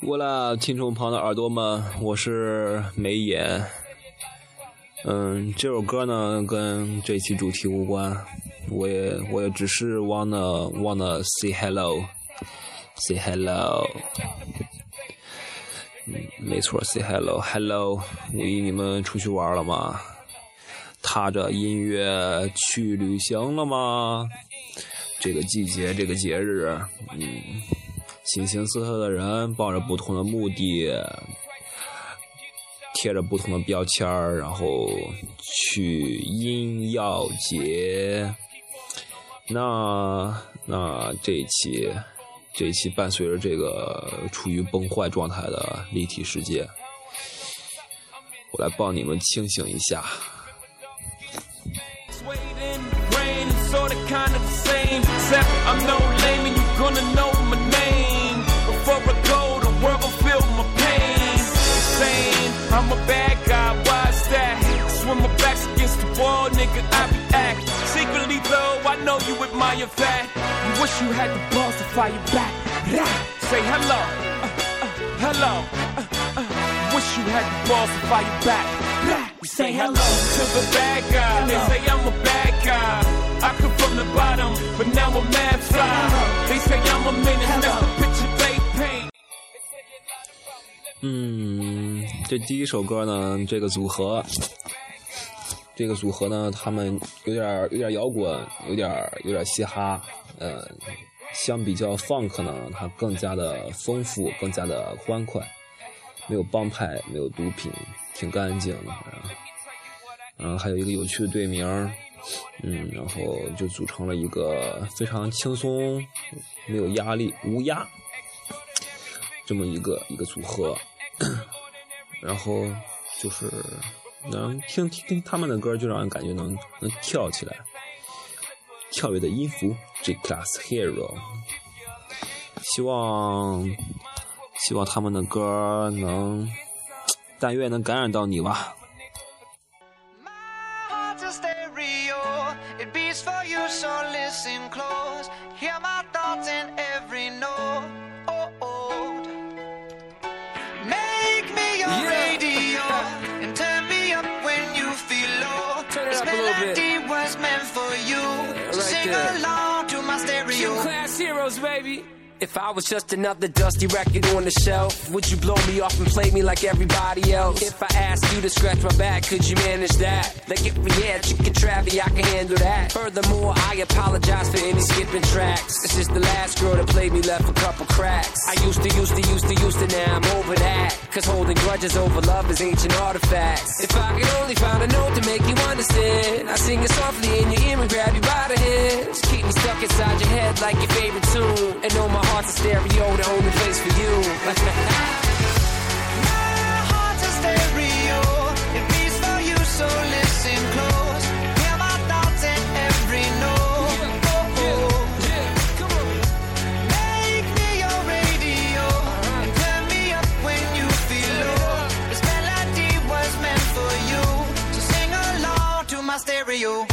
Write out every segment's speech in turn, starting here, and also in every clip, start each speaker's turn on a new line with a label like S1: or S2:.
S1: 我啦，听众朋友的耳朵们，我是眉眼。嗯，这首歌呢跟这期主题无关，我也我也只是 wanna wanna say hello，say hello。嗯，没错，say hello，hello。五一你们出去玩了吗？踏着音乐去旅行了吗？这个季节，这个节日，嗯，形形色色的人抱着不同的目的，贴着不同的标签儿，然后去音药节。那那这一期，这一期伴随着这个处于崩坏状态的立体世界，我来帮你们清醒一下。
S2: admire that. You wish you had the balls to fire back. Rah! Say hello, uh, uh, hello. Uh, uh. Wish you had the balls to fire back. Rah! Say hello to the bad guy. They say I'm a bad guy. I come from the bottom, but now I'm mad fly. They say I'm a menace, that's the picture they paint.
S1: 嗯，这第一首歌呢，这个组合， 这个组合呢，他们有点有点摇滚，有点有点嘻哈，呃，相比较 funk 呢，它更加的丰富，更加的欢快，没有帮派，没有毒品，挺干净的，然后还有一个有趣的队名，嗯，然后就组成了一个非常轻松、没有压力、无压这么一个一个组合，然后就是能听听听他们的歌，就让人感觉能能跳起来，跳跃的音符 J Class Hero，希望希望他们的歌能，但愿能感染到你吧。
S2: Class heroes, baby.
S3: If I was just another dusty record on the shelf, would you blow me off and play me like everybody else? If I asked you to scratch my back, could you manage that? Like if we had chicken travy, I can handle that. Furthermore, I apologize for any skipping tracks. It's just the last girl that played me left a couple cracks. I used to, used to, used to, used to, now I'm over that. Cause holding grudges over love is ancient artifacts. If I could only find a note to make you understand, I sing it softly in your ear and grab you by the. Just keep me stuck inside your head like your favorite tune. And know my heart's a stereo, the only place for you.
S4: you.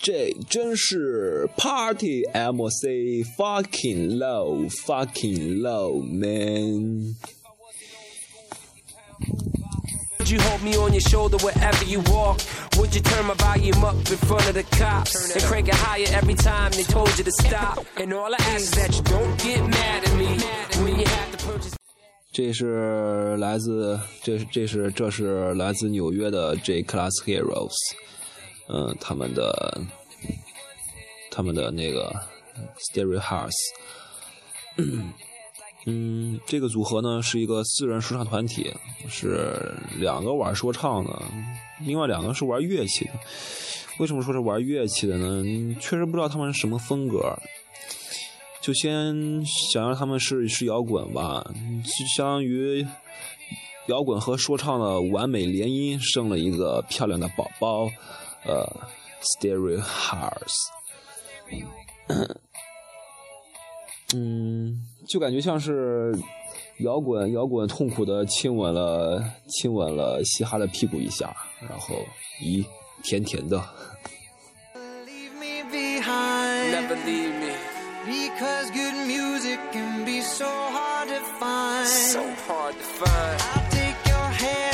S1: J 真是 Party MC fucking low fucking low man.
S3: Would you hold me on your shoulder wherever you walk? Would you turn my volume up in front of the cops and crank it higher every time they told you to stop? And all I ask is that you don't get mad at me.
S1: 这是来自这是这是这是来自纽约的 J Class Heroes，嗯，他们的他们的那个 Stereo House，嗯，这个组合呢是一个四人说唱团体，是两个玩说唱的，另外两个是玩乐器的。为什么说是玩乐器的呢？确实不知道他们是什么风格。就先想让他们是是摇滚吧，就相当于摇滚和说唱的完美联姻，生了一个漂亮的宝宝，呃，Stereo Hearts。嗯，就感觉像是摇滚，摇滚痛苦的亲吻了亲吻了嘻哈的屁股一下，然后咦，甜甜的。
S4: Leave me behind.
S3: Never
S4: Because good music can be so hard to find.
S3: So hard to find.
S4: I'll take your hand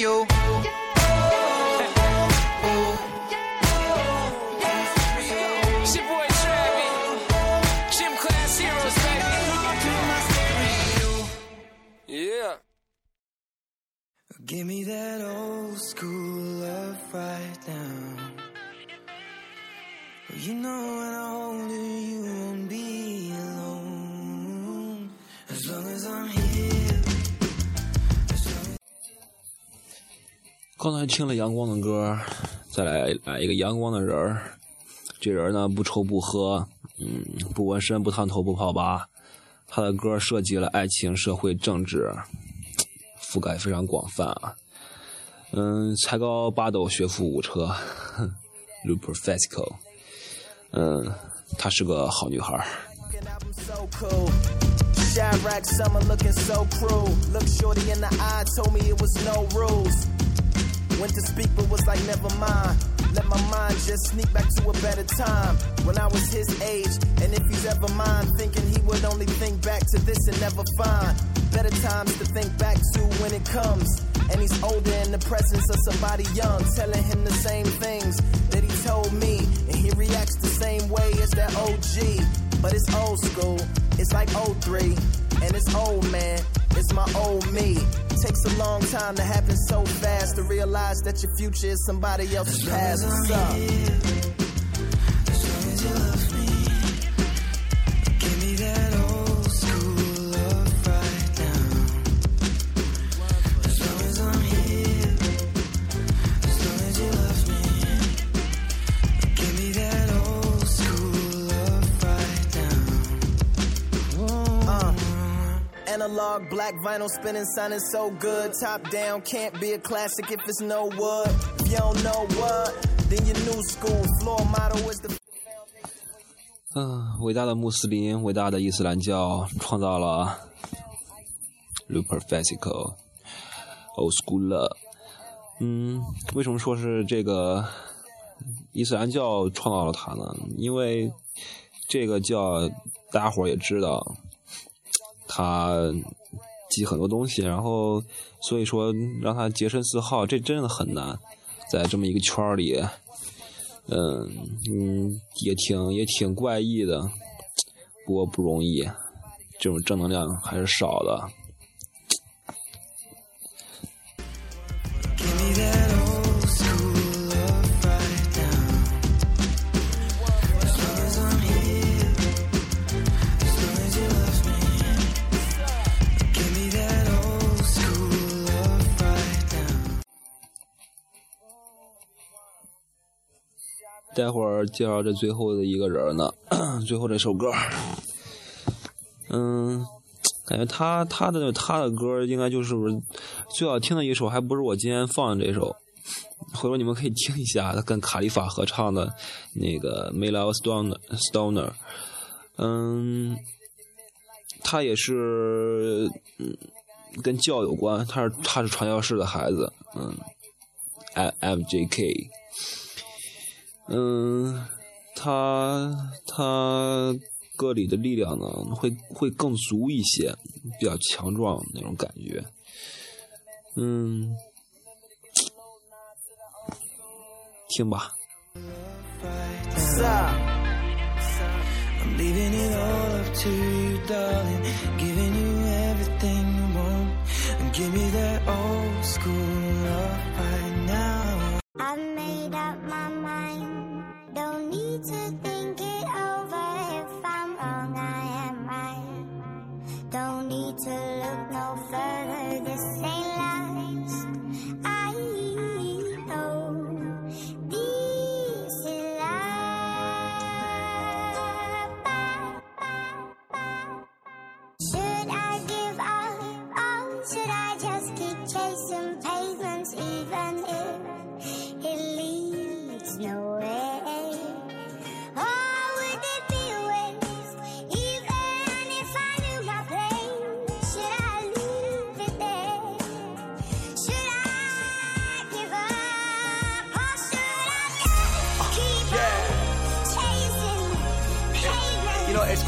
S3: Yeah.
S4: Give me that old
S1: 刚才听了阳光的歌，再来来一个阳光的人儿。这人呢不抽不喝，嗯，不纹身不烫头不泡吧。他的歌涉及了爱情、社会、政治，覆盖非常广泛啊。嗯，才高八斗，学富五车 l u p e r Festival。嗯，她是个好女孩
S5: Went to speak, but was like, never mind. Let my mind just sneak back to a better time when I was his age. And if he's ever mine, thinking he would only think back to this and never find better times to think back to when it comes. And he's older in the presence of somebody young, telling him the same things that he told me. And he reacts the same way as that OG. But it's old school, it's like 03. And it's old man, it's my old me. Takes a long time to happen so fast to realize that your future is somebody else's past. What's up? Black vinyl spinning, sounding so good. Top down, can't be a classic if it's no wood. If you don't know what, then your new school floor motto is the
S1: 嗯，伟大的穆斯林，伟大的伊斯兰教创造了 Luper Festival Old School Love。嗯，为什么说是这个伊斯兰教创造了它呢？因为这个教大家伙也知道，它记很多东西，然后所以说让他洁身自好，这真的很难，在这么一个圈里。嗯嗯，也挺也挺怪异的，不过不容易，这种正能量还是少的。待会儿介绍这最后的一个人呢，最后这首歌，嗯，感觉他他的他的歌应该就是最好听的一首，还不是我今天放的这首。回头你们可以听一下他跟卡利法合唱的那个《Mela Stoner Stoner》，嗯，他也是嗯跟教有关，他是他是传教士的孩子，嗯，M M J K。嗯，他他歌里的力量呢，会会更足一些，比较强壮那种感觉。嗯，听吧。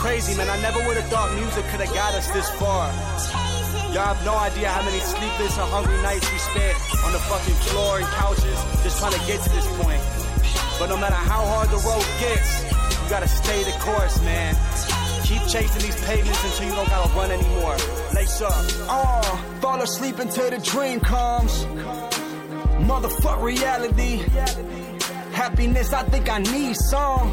S6: Crazy, man. I never would have thought music could have got us this far. Y'all have no idea how many sleepless and hungry nights we spent on the fucking floor and couches just trying to get to this point. But no matter how hard the road gets, you gotta stay the course, man. Keep chasing these pavements until you don't gotta run anymore. Lace up.
S7: Uh, fall asleep until the dream comes. Motherfuck reality. Happiness, I think I need some.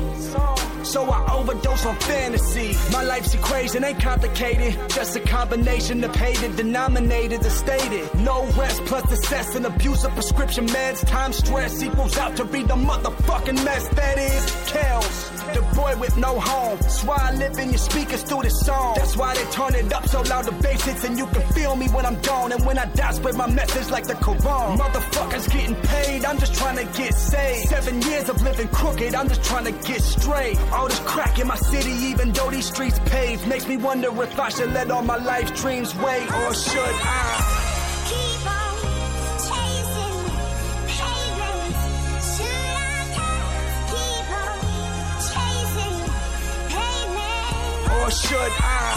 S7: So I overdose on fantasy. My life's equation ain't complicated. Just a combination of hated denominated and stated. No rest plus excess and abuse of prescription meds. Time stress equals out to be the motherfucking mess that is Kels. The boy with no home. That's why I live in your speakers through this song. That's why they turn it up so loud the bass hits and you can feel me when I'm gone. And when I die, spread my message like the Quran. Motherfuckers getting paid, I'm just trying to get saved. Seven years of living crooked, I'm just trying to get straight. All this crack in my city, even though these streets paved, makes me wonder if I should let all my life dreams wait or should I?
S8: Keep on chasing pavements. Should I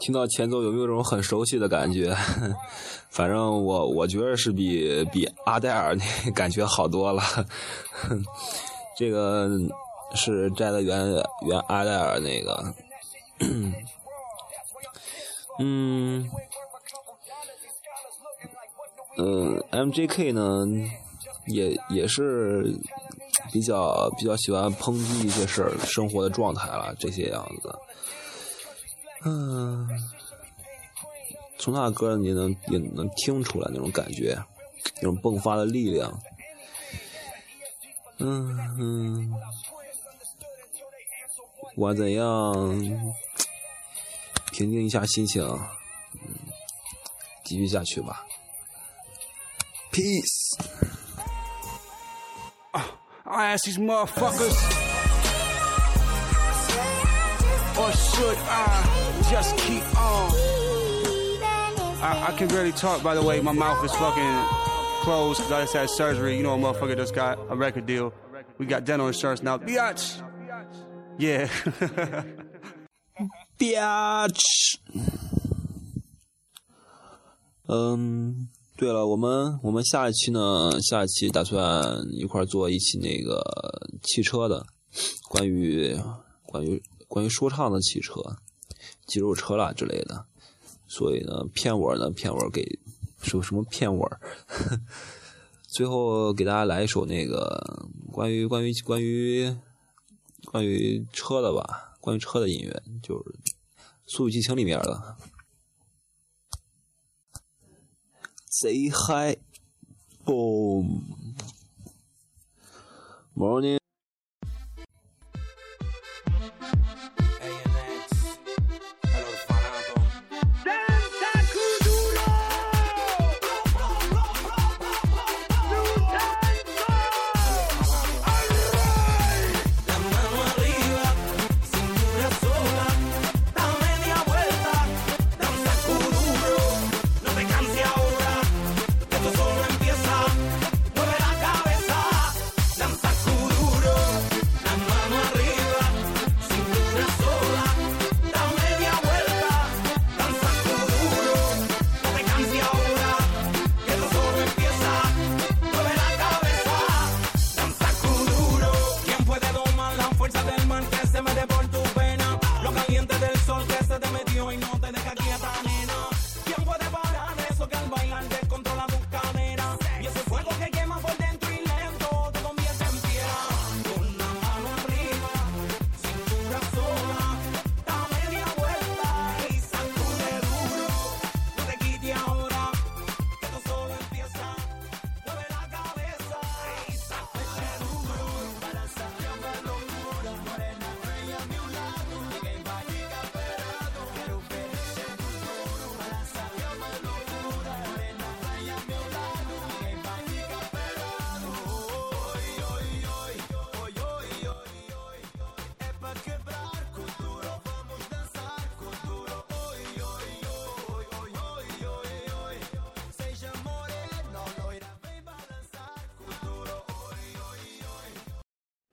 S1: 听到前奏有没有这种很熟悉的感觉？反正我我觉得是比比阿黛尔那感觉好多了。这个是摘的原原阿黛尔那个，嗯嗯，MJK 呢也也是比较比较喜欢抨击一些事儿、生活的状态了，这些样子。嗯，从他的歌你能也能听出来那种感觉，那种迸发的力量。嗯嗯，不管怎样，平静一下心情，嗯，继续下去吧。Peace。
S7: I ask these motherfuckers. Or should I just keep on?
S6: I, I can barely talk, by the way. My mouth is fucking closed because I just had surgery. You know, a motherfucker just got a record deal. We got dental insurance now. Biatch! Yeah.
S1: Bitch。嗯，um, 对了，我们我们下一期呢，下一期打算一块做一期那个汽车的，关于关于关于说唱的汽车、肌肉车啦之类的。所以呢，片尾呢，片尾给说什么片尾？最后给大家来一首那个关于关于关于关于车的吧，关于车的音乐，就是《速度激情》里面的。贼嗨 boom morning
S4: sol que